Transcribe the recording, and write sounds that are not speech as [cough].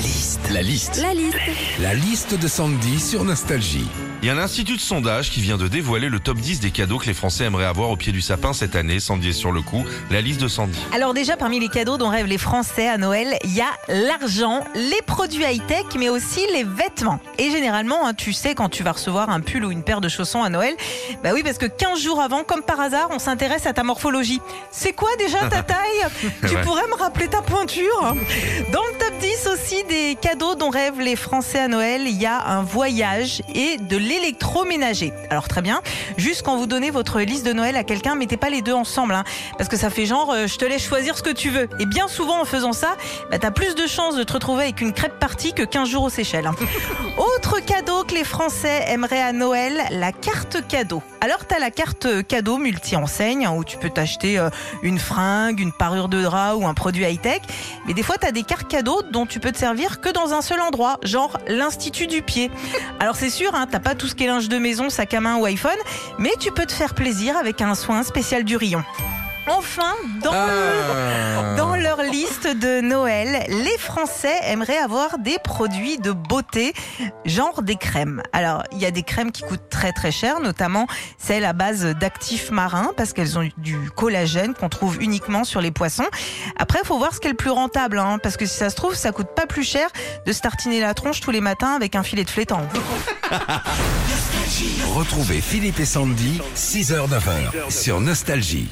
La liste. La liste. La liste. La liste de Sandy sur Nostalgie. Il y a un institut de sondage qui vient de dévoiler le top 10 des cadeaux que les Français aimeraient avoir au pied du sapin cette année. Sandy est sur le coup. La liste de Sandy. Alors déjà, parmi les cadeaux dont rêvent les Français à Noël, il y a l'argent, les produits high-tech, mais aussi les vêtements. Et généralement, hein, tu sais, quand tu vas recevoir un pull ou une paire de chaussons à Noël, bah oui, parce que 15 jours avant, comme par hasard, on s'intéresse à ta morphologie. C'est quoi déjà ta [laughs] taille? Tu Ouais. pourrais me rappeler ta pointure? Dans le 10 aussi des cadeaux dont rêvent les Français à Noël, il y a un voyage et de l'électroménager. Alors très bien, juste quand vous donnez votre liste de Noël à quelqu'un, mettez pas les deux ensemble, hein, parce que ça fait genre euh, je te laisse choisir ce que tu veux. Et bien souvent en faisant ça, bah, t'as plus de chances de te retrouver avec une crêpe partie que 15 jours aux Seychelles. hein. [laughs] Autre cadeau que les Français aimeraient à Noël, la carte cadeau. Alors t'as la carte cadeau multi-enseigne hein, où tu peux t'acheter euh, une fringue, une parure de drap ou un produit high-tech. Mais des fois t'as des cartes cadeaux dont tu peux te servir que dans un seul endroit, genre l'Institut du pied. Alors c'est sûr, hein, t'as pas tout ce qui est linge de maison, sac à main ou iPhone, mais tu peux te faire plaisir avec un soin spécial du rayon. Enfin, dans, Ah. [laughs] dans leur liste de Noël, les Français aimeraient avoir des produits de beauté, genre des crèmes. Alors, il y a des crèmes qui coûtent très très cher, notamment celles à base d'actifs marins, parce qu'elles ont du collagène qu'on trouve uniquement sur les poissons. Après, il faut voir ce qui est le plus rentable, hein, parce que si ça se trouve, ça coûte pas plus cher de se tartiner la tronche tous les matins avec un filet de flétan. Retrouvez Philippe et Sandy, 6h-9h sur Nostalgie.